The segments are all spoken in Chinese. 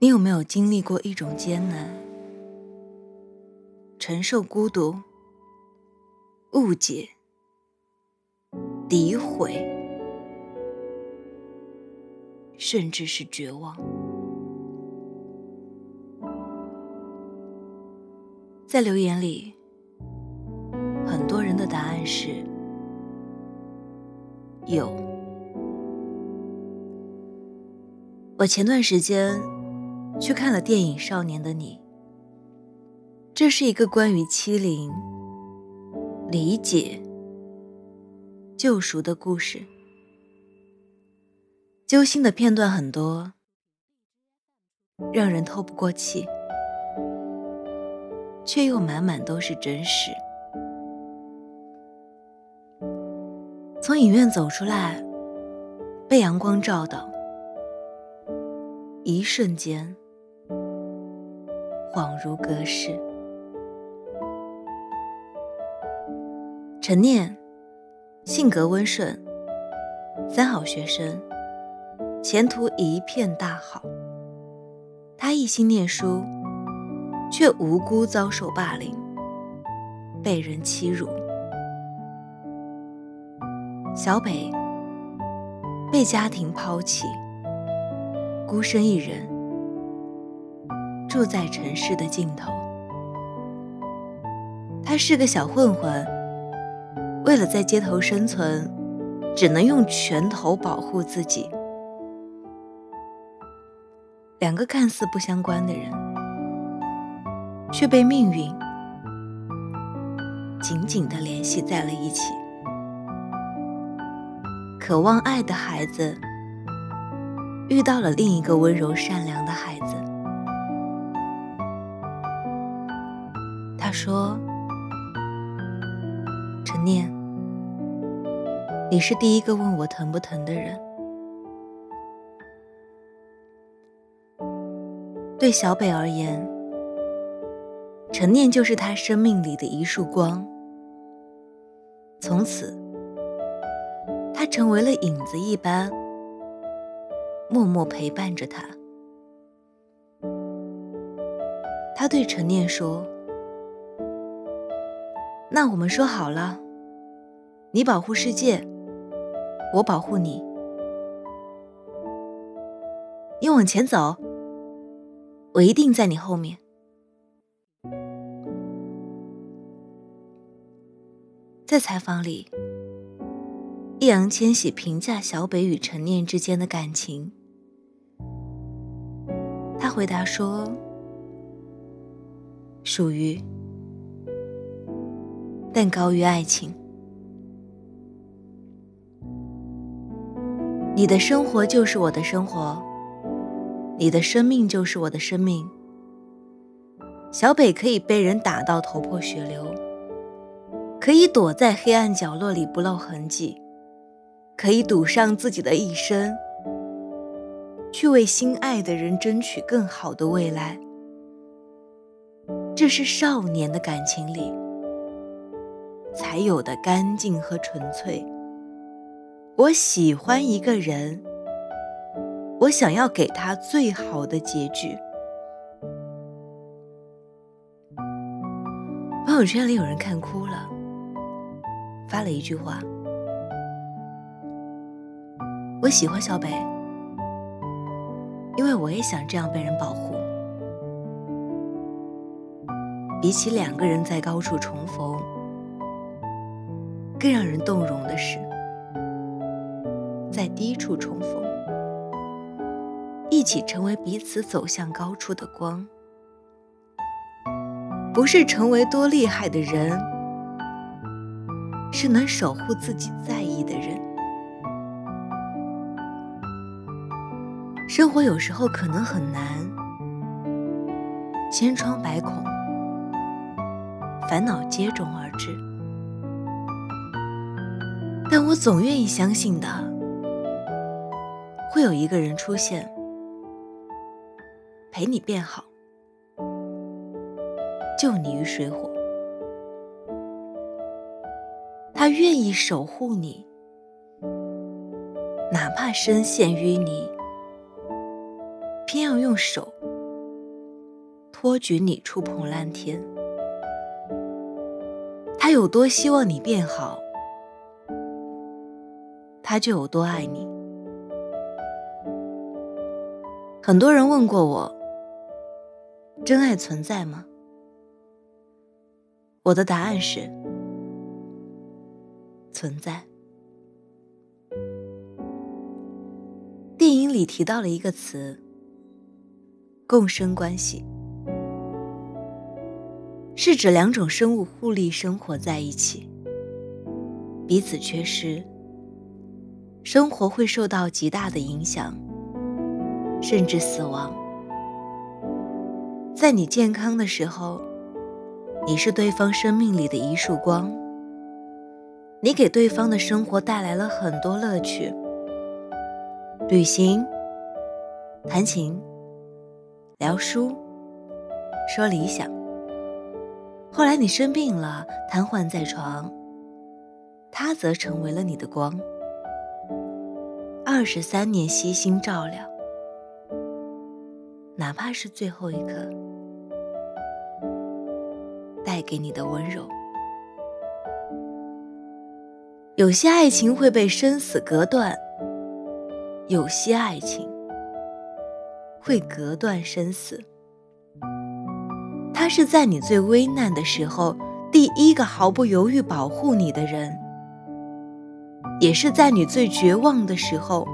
你有没有经历过一种艰难，承受孤独、误解、诋毁，甚至是绝望？在留言里，很多人的答案是有。我前段时间。去看了电影《少年的你》，这是一个关于欺凌、理解、救赎的故事。揪心的片段很多，让人透不过气，却又满满都是真实。从影院走出来，被阳光照到，一瞬间。恍如隔世。陈念，性格温顺，三好学生，前途一片大好。他一心念书，却无辜遭受霸凌，被人欺辱。小北，被家庭抛弃，孤身一人。住在城市的尽头，他是个小混混，为了在街头生存，只能用拳头保护自己。两个看似不相关的人，却被命运紧紧地联系在了一起。渴望爱的孩子，遇到了另一个温柔善良的孩子。他说：“陈念，你是第一个问我疼不疼的人。对小北而言，陈念就是他生命里的一束光。从此，他成为了影子一般，默默陪伴着他。他对陈念说。”那我们说好了，你保护世界，我保护你。你往前走，我一定在你后面。在采访里，易烊千玺评价小北与陈念之间的感情，他回答说：“属于。”但高于爱情。你的生活就是我的生活，你的生命就是我的生命。小北可以被人打到头破血流，可以躲在黑暗角落里不露痕迹，可以赌上自己的一生，去为心爱的人争取更好的未来。这是少年的感情里。才有的干净和纯粹。我喜欢一个人，我想要给他最好的结局。朋友圈里有人看哭了，发了一句话：“我喜欢小北，因为我也想这样被人保护。比起两个人在高处重逢。”更让人动容的是，在低处重逢，一起成为彼此走向高处的光。不是成为多厉害的人，是能守护自己在意的人。生活有时候可能很难，千疮百孔，烦恼接踵而至。但我总愿意相信的，会有一个人出现，陪你变好，救你于水火。他愿意守护你，哪怕深陷淤泥，偏要用手托举你触碰蓝天。他有多希望你变好，他就有多爱你。很多人问过我：“真爱存在吗？”我的答案是：存在。电影里提到了一个词——共生关系，是指两种生物互利生活在一起，彼此缺失，生活会受到极大的影响。甚至死亡。在你健康的时候，你是对方生命里的一束光，你给对方的生活带来了很多乐趣，旅行、弹琴、聊书、说理想。后来你生病了，瘫痪在床，他则成为了你的光，二十三年悉心照料。哪怕是最后一刻，带给你的温柔。有些爱情会被生死隔断，有些爱情会隔断生死。他是在你最危难的时候，第一个毫不犹豫保护你的人，也是在你最绝望的时候，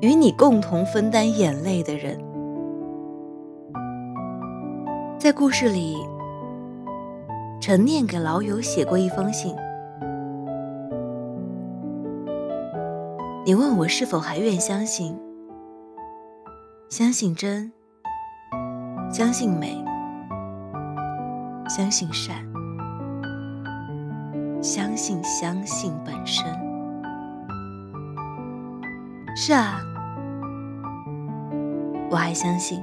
与你共同分担眼泪的人。在故事里，陈念给老友写过一封信。你问我是否还愿相信？相信真，相信美，相信善，相信相信本身。是啊，我还相信。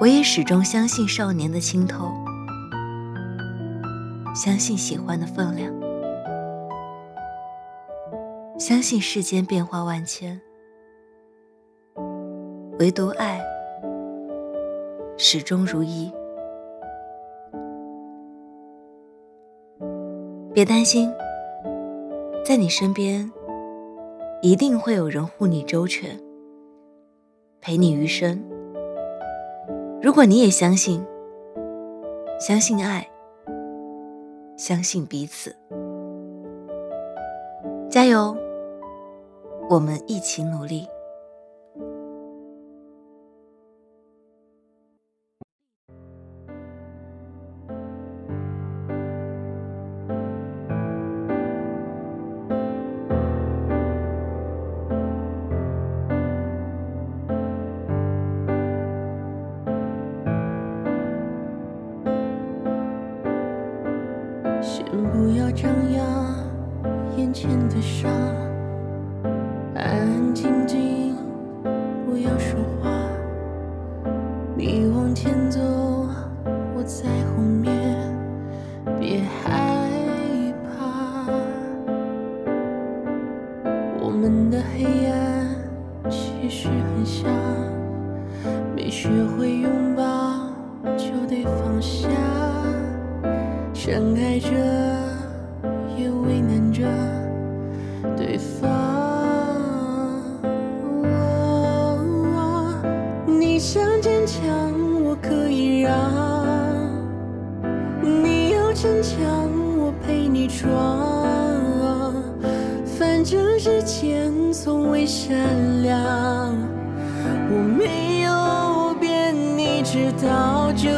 我也始终相信少年的清透，相信喜欢的分量，相信世间变化万千，唯独爱始终如一。别担心，在你身边一定会有人护你周全，陪你余生。如果你也相信，相信爱，相信彼此，加油！我们一起努力。眼前的伤，安安静静，不要说话。你往前走，我在后面，别害怕。我们的黑暗其实很像，没学会拥抱就得放下，盛开着。对方。你想坚强，我可以让；你要逞强，我陪你闯。反正时间从未善良，我没有变，你知道就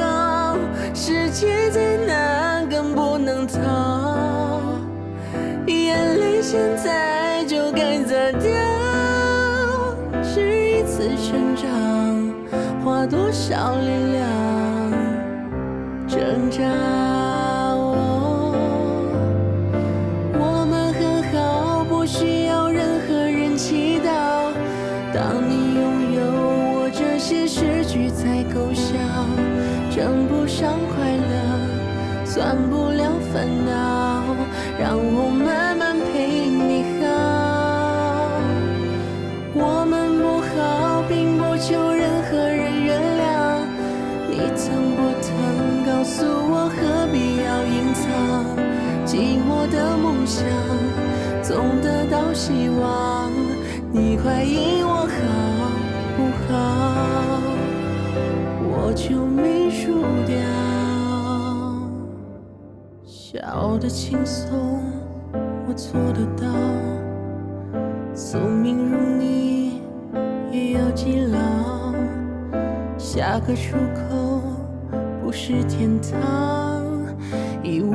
好。世界再难，更不能逃。现在就该砸掉，是一次成长，花多少力量挣扎。我们很好，不需要任何人祈祷。当你拥有我这些诗句才够笑，称不上快乐，算不了烦恼，让。我们想，总得到希望。你快应我好不好？我就没输掉。笑得轻松，我做得到。聪明如你，也要记牢。下个出口不是天堂，已无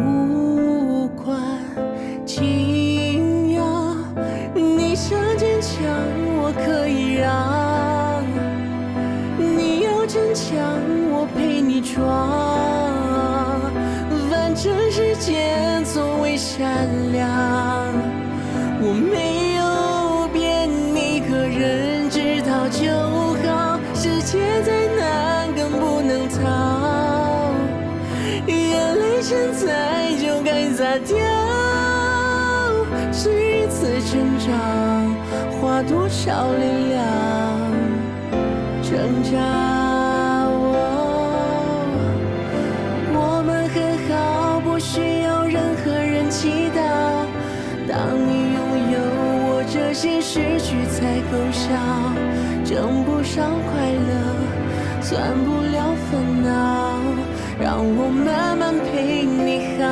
陪你闯。反正世间从未善良，我没有变，你个人知道就好。世界再难更不能逃，眼泪现在就该擦掉。是一次成长，花多少力量成长挣扎。心失去才够笑，挣不上快乐，算不了烦恼，让我慢慢陪你好。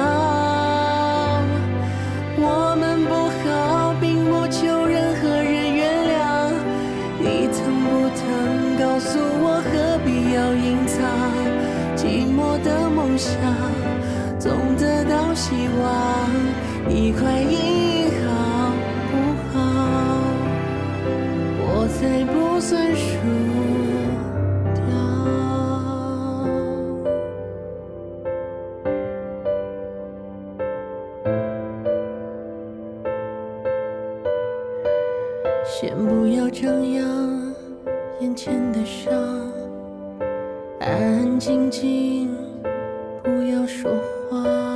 我们不好，并不求任何人原谅。你疼不疼？告诉我，何必要隐藏？寂寞的梦想，总得到希望。你快应好不好？我。才不算输掉。先不要张扬眼前的伤，安安静静，说话。